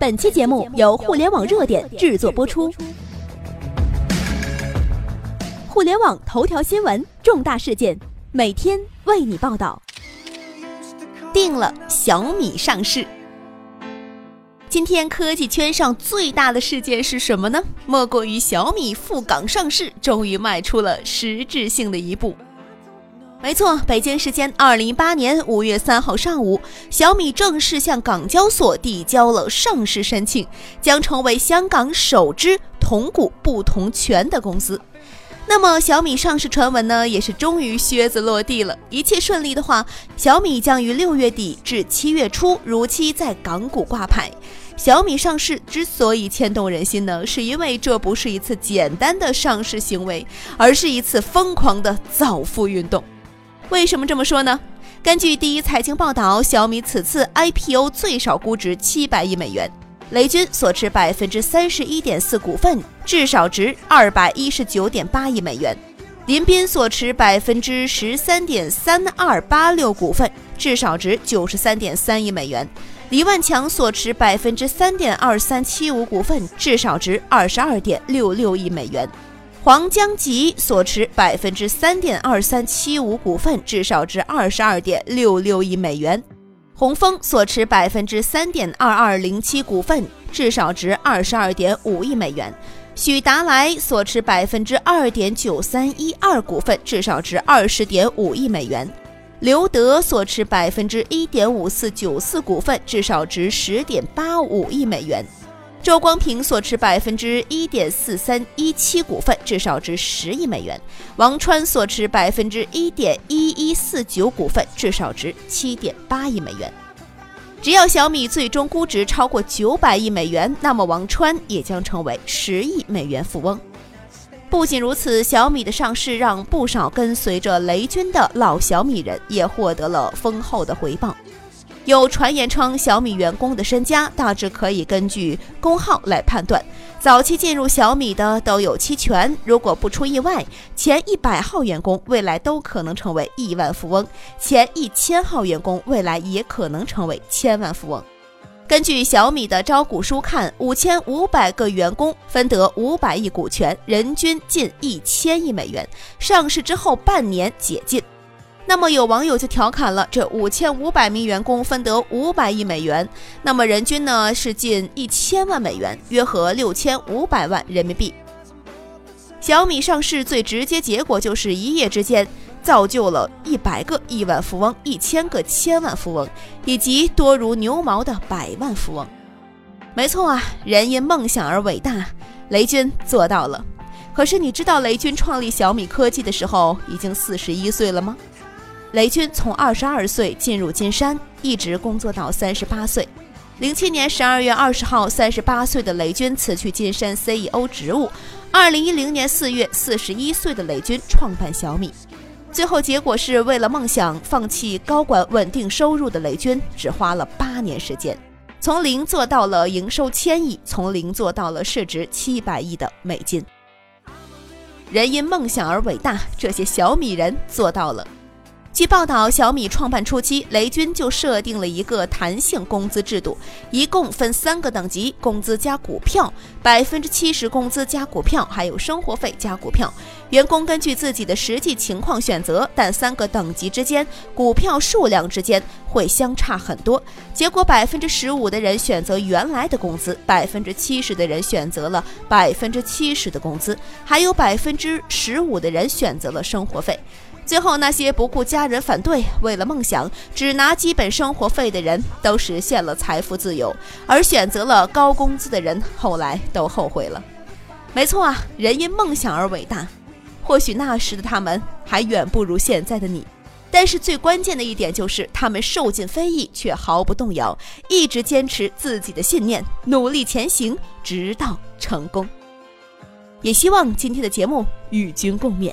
本期节目由互联网热点制作播出。互联网头条新闻，重大事件，每天为你报道。定了，小米上市。今天科技圈上最大的事件是什么呢？莫过于小米赴港上市，终于迈出了实质性的一步。没错，北京时间二零一八年五月三号上午，小米正式向港交所递交了上市申请，将成为香港首支同股不同权的公司。那么，小米上市传闻呢，也是终于靴子落地了。一切顺利的话，小米将于六月底至七月初如期在港股挂牌。小米上市之所以牵动人心呢，是因为这不是一次简单的上市行为，而是一次疯狂的造富运动。为什么这么说呢？根据第一财经报道，小米此次 IPO 最少估值七百亿美元，雷军所持百分之三十一点四股份至少值二百一十九点八亿美元，林斌所持百分之十三点三二八六股份至少值九十三点三亿美元，李万强所持百分之三点二三七五股份至少值二十二点六六亿美元。黄江吉所持百分之三点二三七五股份，至少值二十二点六六亿美元；洪峰所持百分之三点二二零七股份，至少值二十二点五亿美元；许达来所持百分之二点九三一二股份，至少值二十点五亿美元；刘德所持百分之一点五四九四股份，至少值十点八五亿美元。周光平所持百分之一点四三一七股份，至少值十亿美元；王川所持百分之一点一一四九股份，至少值七点八亿美元。只要小米最终估值超过九百亿美元，那么王川也将成为十亿美元富翁。不仅如此，小米的上市让不少跟随着雷军的老小米人也获得了丰厚的回报。有传言称，小米员工的身家大致可以根据工号来判断。早期进入小米的都有期权，如果不出意外，前一百号员工未来都可能成为亿万富翁；前一千号员工未来也可能成为千万富翁。根据小米的招股书看，五千五百个员工分得五百亿股权，人均近一千亿美元。上市之后半年解禁。那么有网友就调侃了，这五千五百名员工分得五百亿美元，那么人均呢是近一千万美元，约合六千五百万人民币。小米上市最直接结果就是一夜之间造就了一百个亿万富翁、一千个千万富翁，以及多如牛毛的百万富翁。没错啊，人因梦想而伟大，雷军做到了。可是你知道雷军创立小米科技的时候已经四十一岁了吗？雷军从二十二岁进入金山，一直工作到三十八岁。零七年十二月二十号，三十八岁的雷军辞去金山 CEO 职务。二零一零年四月，四十一岁的雷军创办小米。最后结果是为了梦想放弃高管稳定收入的雷军，只花了八年时间，从零做到了营收千亿，从零做到了市值七百亿的美金。人因梦想而伟大，这些小米人做到了。据报道，小米创办初期，雷军就设定了一个弹性工资制度，一共分三个等级：工资加股票，百分之七十工资加股票，还有生活费加股票。员工根据自己的实际情况选择，但三个等级之间股票数量之间会相差很多。结果，百分之十五的人选择原来的工资，百分之七十的人选择了百分之七十的工资，还有百分之十五的人选择了生活费。最后，那些不顾家人反对，为了梦想只拿基本生活费的人，都实现了财富自由；而选择了高工资的人，后来都后悔了。没错啊，人因梦想而伟大。或许那时的他们还远不如现在的你，但是最关键的一点就是，他们受尽非议却毫不动摇，一直坚持自己的信念，努力前行，直到成功。也希望今天的节目与君共勉。